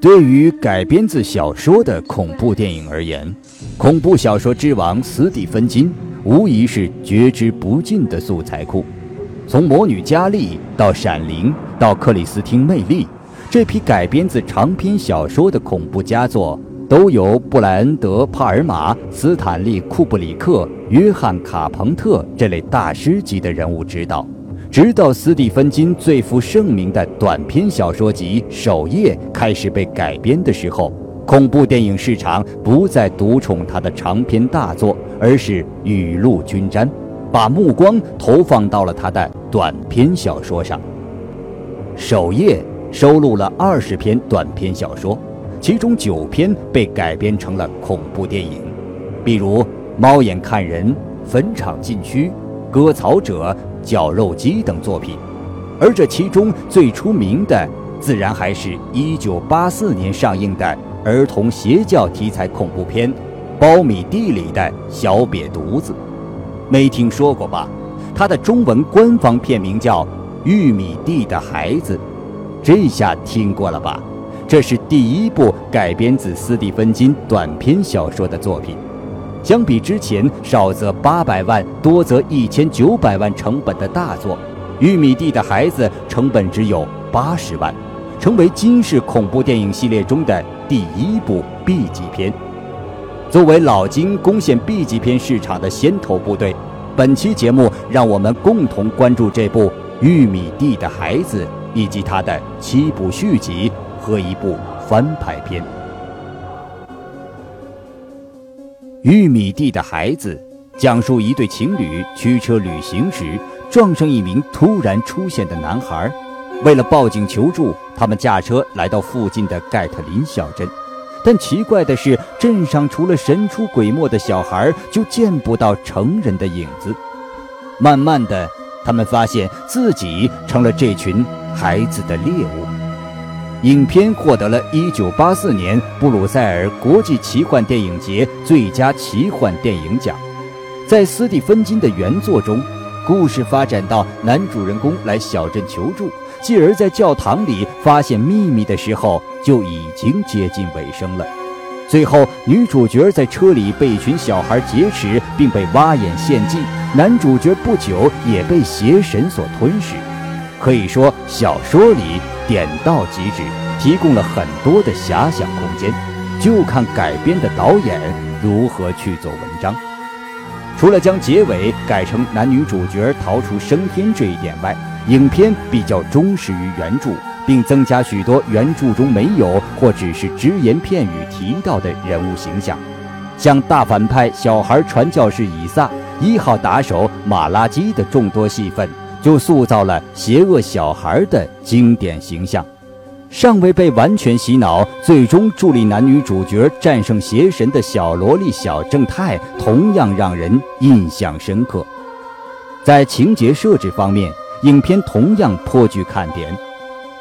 对于改编自小说的恐怖电影而言，恐怖小说之王斯蒂芬金无疑是绝之不尽的素材库。从《魔女佳丽》到《闪灵》到《克里斯汀·魅力》，这批改编自长篇小说的恐怖佳作，都由布莱恩·德·帕尔玛、斯坦利·库布里克、约翰·卡彭特这类大师级的人物指导。直到斯蒂芬金最负盛名的短篇小说集《守夜》开始被改编的时候，恐怖电影市场不再独宠他的长篇大作，而是雨露均沾，把目光投放到了他的短篇小说上。《守夜》收录了二十篇短篇小说，其中九篇被改编成了恐怖电影，比如《猫眼看人》《坟场禁区》《割草者》。绞肉机等作品，而这其中最出名的，自然还是一九八四年上映的儿童邪教题材恐怖片《苞米地里的小瘪犊子》，没听说过吧？它的中文官方片名叫《玉米地的孩子》，这下听过了吧？这是第一部改编自斯蒂芬金短篇小说的作品。相比之前少则八百万，多则一千九百万成本的大作，《玉米地的孩子》成本只有八十万，成为金氏恐怖电影系列中的第一部 B 级片。作为老金攻陷 B 级片市场的先头部队，本期节目让我们共同关注这部《玉米地的孩子》以及它的七部续集和一部翻拍片。玉米地的孩子讲述一对情侣驱车旅行时撞上一名突然出现的男孩，为了报警求助，他们驾车来到附近的盖特林小镇，但奇怪的是，镇上除了神出鬼没的小孩，就见不到成人的影子。慢慢的，他们发现自己成了这群孩子的猎物。影片获得了一九八四年布鲁塞尔国际奇幻电影节最佳奇幻电影奖。在斯蒂芬金的原作中，故事发展到男主人公来小镇求助，继而在教堂里发现秘密的时候，就已经接近尾声了。最后，女主角在车里被一群小孩劫持，并被挖眼献祭。男主角不久也被邪神所吞噬。可以说，小说里。点到即止，提供了很多的遐想空间，就看改编的导演如何去做文章。除了将结尾改成男女主角逃出升天这一点外，影片比较忠实于原著，并增加许多原著中没有或只是只言片语提到的人物形象，像大反派小孩传教士以撒、一号打手马拉基的众多戏份。就塑造了邪恶小孩的经典形象，尚未被完全洗脑，最终助力男女主角战胜邪神的小萝莉小正太同样让人印象深刻。在情节设置方面，影片同样颇具看点，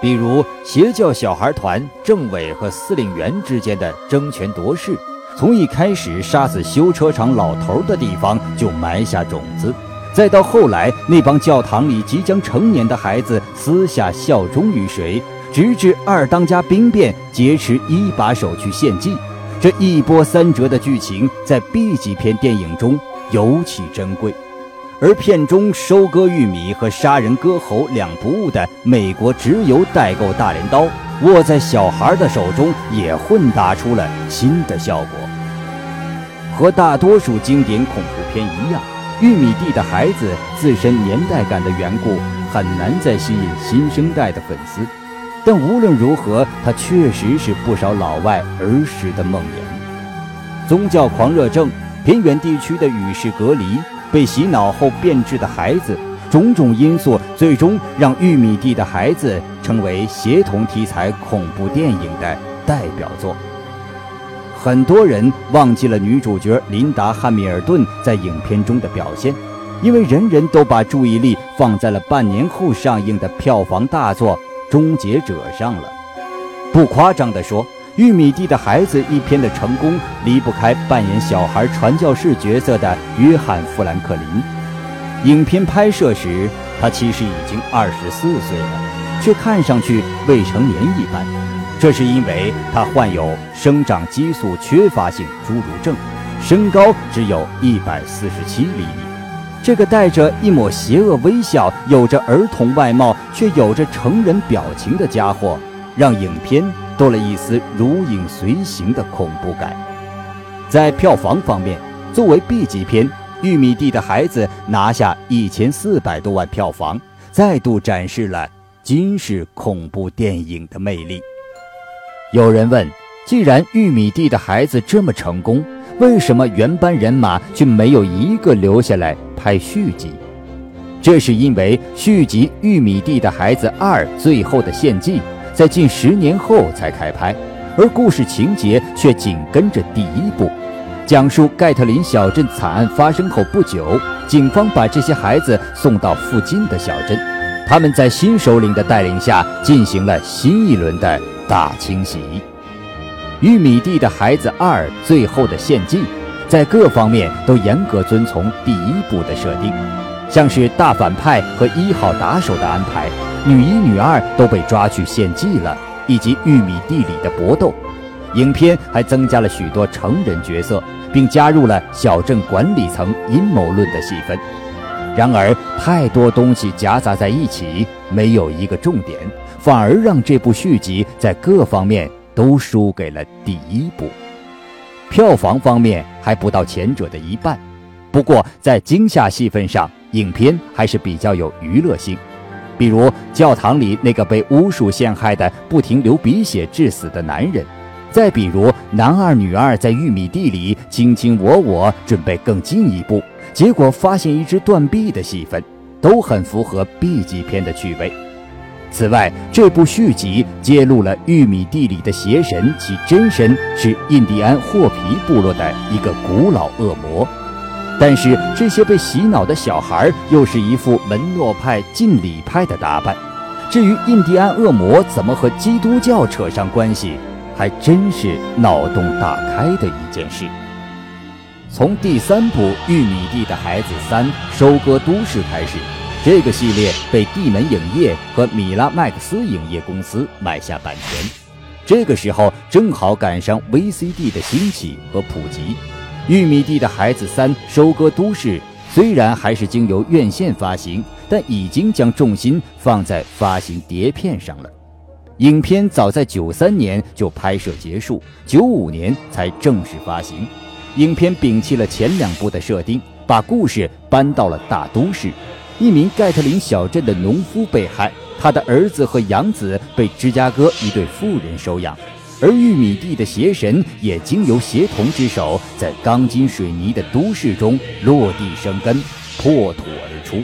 比如邪教小孩团政委和司令员之间的争权夺势，从一开始杀死修车厂老头的地方就埋下种子。再到后来，那帮教堂里即将成年的孩子私下效忠于谁，直至二当家兵变劫持一把手去献祭，这一波三折的剧情在 B 级片电影中尤其珍贵。而片中收割玉米和杀人割喉两不误的美国直邮代购大镰刀，握在小孩的手中，也混搭出了新的效果。和大多数经典恐怖片一样。玉米地的孩子自身年代感的缘故，很难再吸引新生代的粉丝。但无论如何，它确实是不少老外儿时的梦魇。宗教狂热症、偏远地区的与世隔离、被洗脑后变质的孩子，种种因素，最终让玉米地的孩子成为协同题材恐怖电影的代表作。很多人忘记了女主角琳达·汉密尔顿在影片中的表现，因为人人都把注意力放在了半年后上映的票房大作《终结者》上了。不夸张地说，《玉米地的孩子》一片的成功离不开扮演小孩传教士角色的约翰·富兰克林。影片拍摄时，他其实已经二十四岁了，却看上去未成年一般。这是因为他患有生长激素缺乏性侏儒症，身高只有一百四十七厘米。这个带着一抹邪恶微笑、有着儿童外貌却有着成人表情的家伙，让影片多了一丝如影随形的恐怖感。在票房方面，作为 B 级片，《玉米地的孩子》拿下一千四百多万票房，再度展示了金氏恐怖电影的魅力。有人问：既然《玉米地的孩子》这么成功，为什么原班人马却没有一个留下来拍续集？这是因为续集《玉米地的孩子二：最后的献祭》在近十年后才开拍。而故事情节却紧跟着第一部，讲述盖特林小镇惨案发生后不久，警方把这些孩子送到附近的小镇，他们在新首领的带领下进行了新一轮的大清洗。玉米地的孩子二最后的献祭，在各方面都严格遵从第一部的设定，像是大反派和一号打手的安排，女一女二都被抓去献祭了。以及玉米地里的搏斗，影片还增加了许多成人角色，并加入了小镇管理层阴谋论的戏份。然而，太多东西夹杂在一起，没有一个重点，反而让这部续集在各方面都输给了第一部。票房方面还不到前者的一半，不过在惊吓戏份上，影片还是比较有娱乐性。比如教堂里那个被巫术陷害的、不停流鼻血致死的男人，再比如男二女二在玉米地里卿卿我我，准备更进一步，结果发现一只断臂的戏份，都很符合 B 级片的趣味。此外，这部续集揭露了玉米地里的邪神，其真身是印第安霍皮部落的一个古老恶魔。但是这些被洗脑的小孩又是一副门诺派、禁礼派的打扮。至于印第安恶魔怎么和基督教扯上关系，还真是脑洞大开的一件事。从第三部《玉米地的孩子三：收割都市》开始，这个系列被地门影业和米拉麦克斯影业公司买下版权。这个时候正好赶上 VCD 的兴起和普及。玉米地的孩子三收割都市，虽然还是经由院线发行，但已经将重心放在发行碟片上了。影片早在九三年就拍摄结束，九五年才正式发行。影片摒弃了前两部的设定，把故事搬到了大都市。一名盖特林小镇的农夫被害，他的儿子和养子被芝加哥一对富人收养。而玉米地的邪神也经由协同之手，在钢筋水泥的都市中落地生根，破土而出。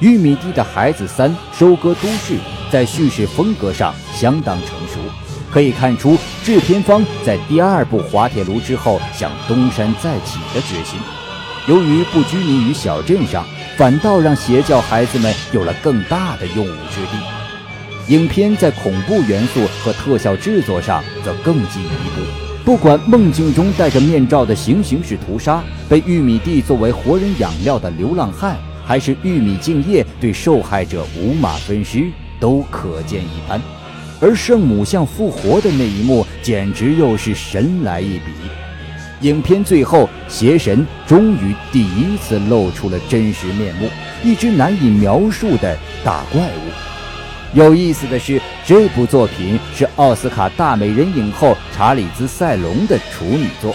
玉米地的孩子三收割都市，在叙事风格上相当成熟，可以看出制片方在第二部滑铁卢之后想东山再起的决心。由于不拘泥于小镇上，反倒让邪教孩子们有了更大的用武之地。影片在恐怖元素和特效制作上则更进一步。不管梦境中戴着面罩的行刑式屠杀，被玉米地作为活人养料的流浪汉，还是玉米敬业对受害者五马分尸，都可见一斑。而圣母像复活的那一幕，简直又是神来一笔。影片最后，邪神终于第一次露出了真实面目，一只难以描述的大怪物。有意思的是，这部作品是奥斯卡大美人影后查理兹·塞隆的处女作。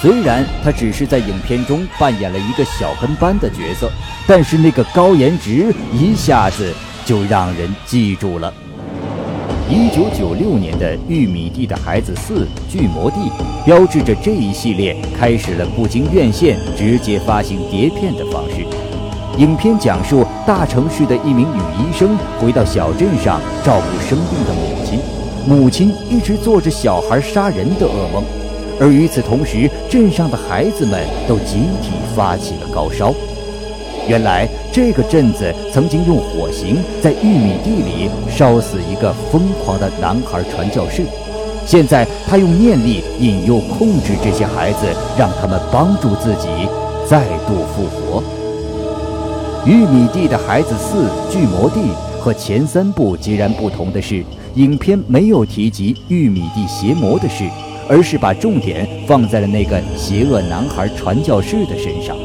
虽然她只是在影片中扮演了一个小跟班的角色，但是那个高颜值一下子就让人记住了。一九九六年的《玉米地的孩子四：巨魔地》，标志着这一系列开始了不经院线直接发行碟片的方式。影片讲述大城市的一名女医生回到小镇上照顾生病的母亲，母亲一直做着小孩杀人的噩梦，而与此同时，镇上的孩子们都集体发起了高烧。原来这个镇子曾经用火刑在玉米地里烧死一个疯狂的男孩传教士，现在他用念力引诱控制这些孩子，让他们帮助自己再度复活。玉米地的孩子四巨魔地和前三部截然不同的是，影片没有提及玉米地邪魔的事，而是把重点放在了那个邪恶男孩传教士的身上。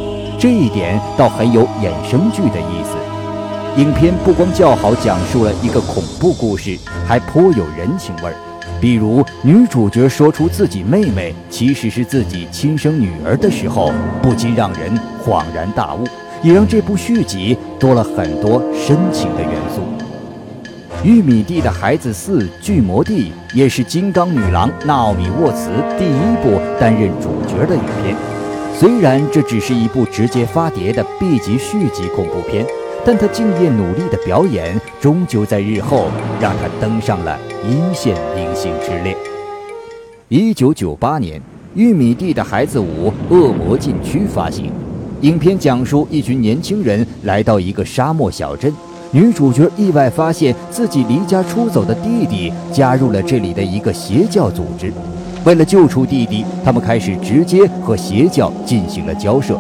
这一点倒很有衍生剧的意思。影片不光较好讲述了一个恐怖故事，还颇有人情味儿。比如女主角说出自己妹妹其实是自己亲生女儿的时候，不禁让人恍然大悟，也让这部续集多了很多深情的元素。《玉米地的孩子四》巨魔地也是金刚女郎娜奥米沃茨第一部担任主角的影片。虽然这只是一部直接发碟的 B 级续集恐怖片。但他敬业努力的表演，终究在日后让他登上了一线明星之列。一九九八年，《玉米地的孩子五：恶魔禁区》发行。影片讲述一群年轻人来到一个沙漠小镇，女主角意外发现自己离家出走的弟弟加入了这里的一个邪教组织。为了救出弟弟，他们开始直接和邪教进行了交涉。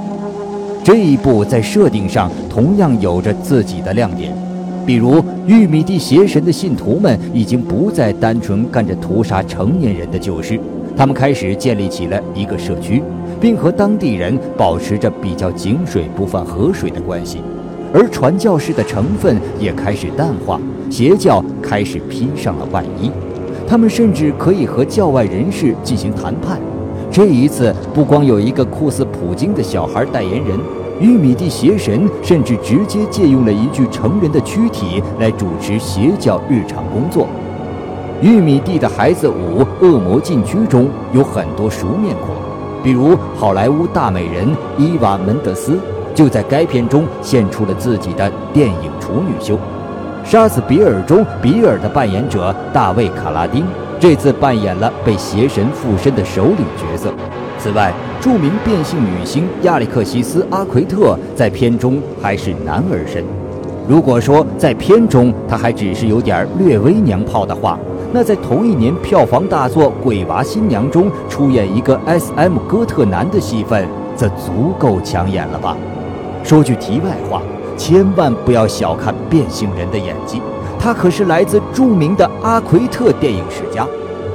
这一部在设定上同样有着自己的亮点，比如玉米地邪神的信徒们已经不再单纯干着屠杀成年人的旧事，他们开始建立起了一个社区，并和当地人保持着比较井水不犯河水的关系，而传教士的成分也开始淡化，邪教开始披上了外衣，他们甚至可以和教外人士进行谈判。这一次，不光有一个酷似普京的小孩代言人，玉米地邪神甚至直接借用了一具成人的躯体来主持邪教日常工作。玉米地的孩子五：恶魔禁区中有很多熟面孔，比如好莱坞大美人伊娃·门德斯，就在该片中献出了自己的电影处女秀。杀死比尔中比尔的扮演者大卫·卡拉丁。这次扮演了被邪神附身的首领角色。此外，著名变性女星亚历克西斯·阿奎特在片中还是男儿身。如果说在片中他还只是有点略微娘炮的话，那在同一年票房大作《鬼娃新娘》中出演一个 S.M 哥特男的戏份，则足够抢眼了吧？说句题外话，千万不要小看变性人的演技。他可是来自著名的阿奎特电影世家，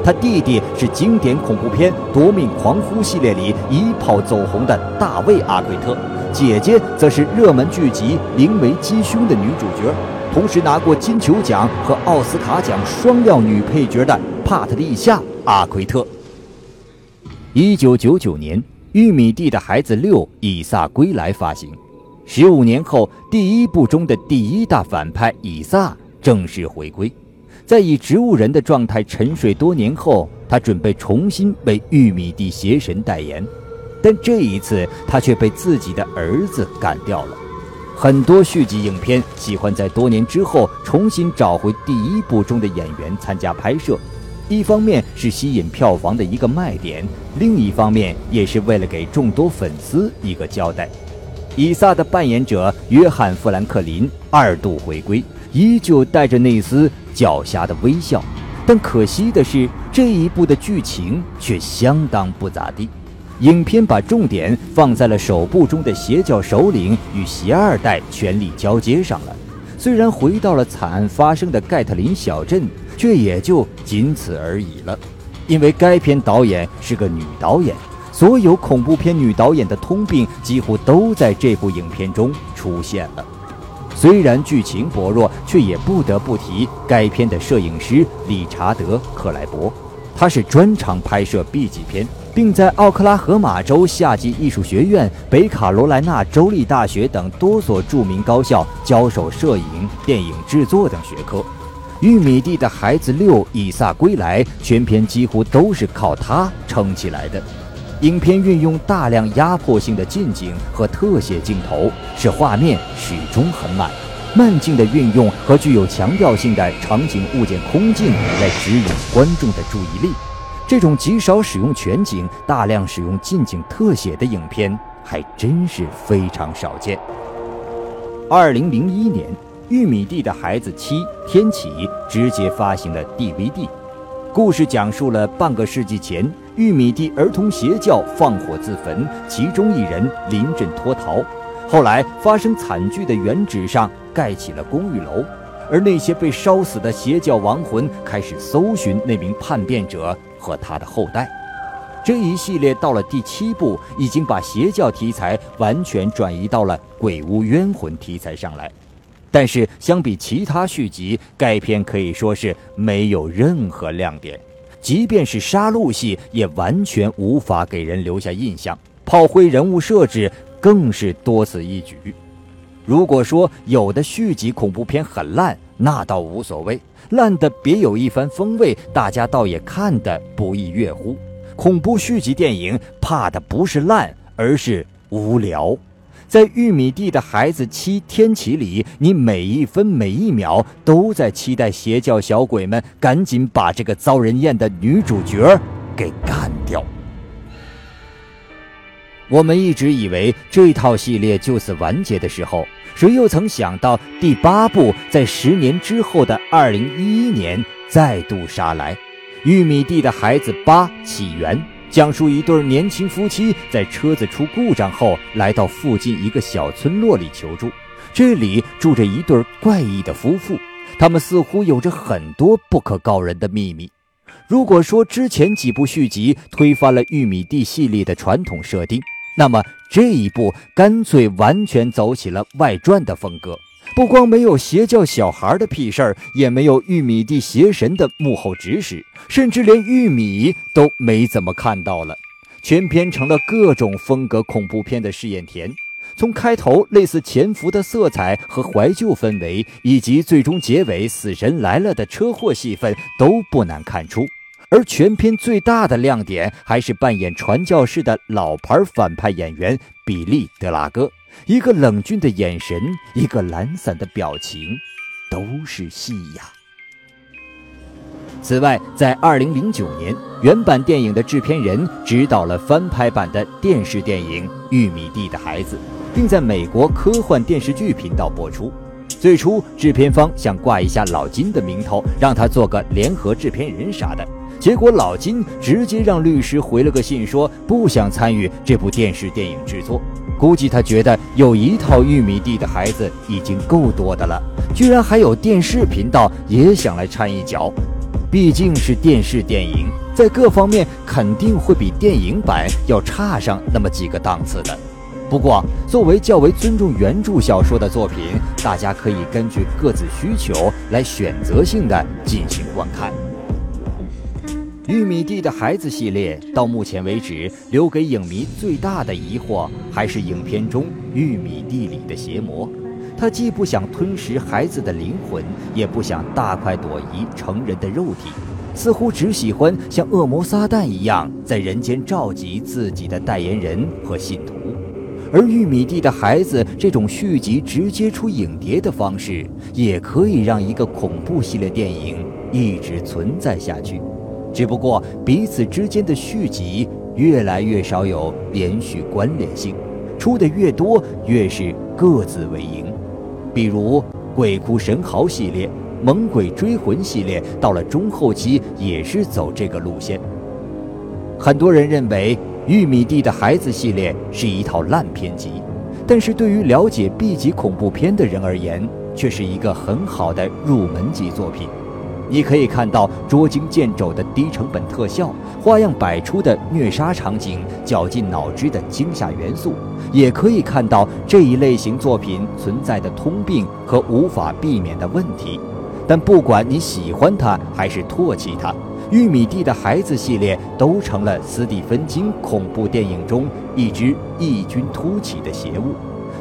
他弟弟是经典恐怖片《夺命狂呼》系列里一炮走红的大卫·阿奎特，姐姐则是热门剧集《灵媒击凶》的女主角，同时拿过金球奖和奥斯卡奖双料女配角的帕特丽夏·阿奎特。一九九九年，《玉米地的孩子六：以撒归来》发行，十五年后，第一部中的第一大反派以撒。正式回归，在以植物人的状态沉睡多年后，他准备重新为玉米地邪神代言，但这一次他却被自己的儿子干掉了。很多续集影片喜欢在多年之后重新找回第一部中的演员参加拍摄，一方面是吸引票房的一个卖点，另一方面也是为了给众多粉丝一个交代。以撒的扮演者约翰·富兰克林二度回归。依旧带着那丝狡黠的微笑，但可惜的是，这一部的剧情却相当不咋地。影片把重点放在了首部中的邪教首领与邪二代权力交接上了。虽然回到了惨案发生的盖特林小镇，却也就仅此而已了。因为该片导演是个女导演，所有恐怖片女导演的通病几乎都在这部影片中出现了。虽然剧情薄弱，却也不得不提该片的摄影师理查德·克莱伯。他是专长拍摄 B 级片，并在奥克拉荷马州夏季艺术学院、北卡罗来纳州立大学等多所著名高校教授摄影、电影制作等学科。《玉米地的孩子六：以撒归来》全片几乎都是靠他撑起来的。影片运用大量压迫性的近景和特写镜头，使画面始终很满。慢镜的运用和具有强调性的场景物件空镜来指引观众的注意力。这种极少使用全景、大量使用近景特写的影片还真是非常少见。二零零一年，《玉米地的孩子七：天启》直接发行了 DVD。故事讲述了半个世纪前。玉米地儿童邪教放火自焚，其中一人临阵脱逃，后来发生惨剧的原址上盖起了公寓楼，而那些被烧死的邪教亡魂开始搜寻那名叛变者和他的后代。这一系列到了第七部，已经把邪教题材完全转移到了鬼屋冤魂题材上来。但是相比其他续集，该片可以说是没有任何亮点，即便是杀戮戏也完全无法给人留下印象，炮灰人物设置更是多此一举。如果说有的续集恐怖片很烂，那倒无所谓，烂的别有一番风味，大家倒也看得不亦乐乎。恐怖续集电影怕的不是烂，而是无聊。在玉米地的孩子七天启里，你每一分每一秒都在期待邪教小鬼们赶紧把这个遭人厌的女主角给干掉。我们一直以为这套系列就此完结的时候，谁又曾想到第八部在十年之后的二零一一年再度杀来，《玉米地的孩子八起源》讲述一对年轻夫妻在车子出故障后来到附近一个小村落里求助，这里住着一对怪异的夫妇，他们似乎有着很多不可告人的秘密。如果说之前几部续集推翻了玉米地系列的传统设定，那么这一部干脆完全走起了外传的风格，不光没有邪教小孩的屁事儿，也没有玉米地邪神的幕后指使，甚至连玉米都没怎么看到了。全片成了各种风格恐怖片的试验田，从开头类似潜伏的色彩和怀旧氛围，以及最终结尾死神来了的车祸戏份，都不难看出。而全片最大的亮点还是扮演传教士的老牌反派演员比利·德拉戈，一个冷峻的眼神，一个懒散的表情，都是戏呀。此外，在2009年，原版电影的制片人执导了翻拍版的电视电影《玉米地的孩子》，并在美国科幻电视剧频道播出。最初，制片方想挂一下老金的名头，让他做个联合制片人啥的。结果老金直接让律师回了个信，说不想参与这部电视电影制作。估计他觉得有一套玉米地的孩子已经够多的了，居然还有电视频道也想来掺一脚。毕竟是电视电影，在各方面肯定会比电影版要差上那么几个档次的。不过，作为较为尊重原著小说的作品，大家可以根据各自需求来选择性的进行观看。玉米地的孩子系列到目前为止，留给影迷最大的疑惑还是影片中玉米地里的邪魔。他既不想吞食孩子的灵魂，也不想大快朵颐成人的肉体，似乎只喜欢像恶魔撒旦一样在人间召集自己的代言人和信徒。而玉米地的孩子这种续集直接出影碟的方式，也可以让一个恐怖系列电影一直存在下去。只不过彼此之间的续集越来越少有连续关联性，出的越多越是各自为营。比如《鬼哭神嚎》系列、《猛鬼追魂》系列，到了中后期也是走这个路线。很多人认为《玉米地的孩子》系列是一套烂片集，但是对于了解 B 级恐怖片的人而言，却是一个很好的入门级作品。你可以看到捉襟见肘的低成本特效，花样百出的虐杀场景，绞尽脑汁的惊吓元素，也可以看到这一类型作品存在的通病和无法避免的问题。但不管你喜欢它还是唾弃它，《玉米地的孩子》系列都成了斯蒂芬金恐怖电影中一只异军突起的邪物。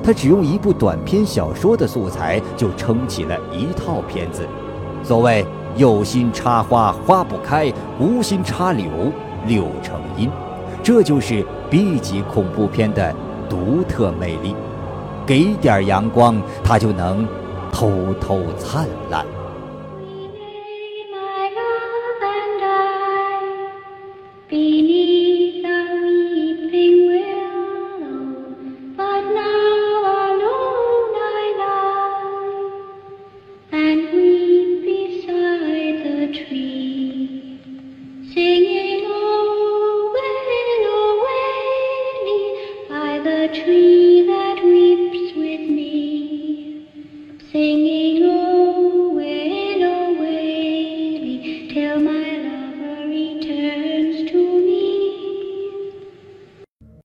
他只用一部短篇小说的素材就撑起了一套片子。所谓。有心插花花不开，无心插柳柳成荫。这就是 B 级恐怖片的独特魅力。给点阳光，它就能偷偷灿烂。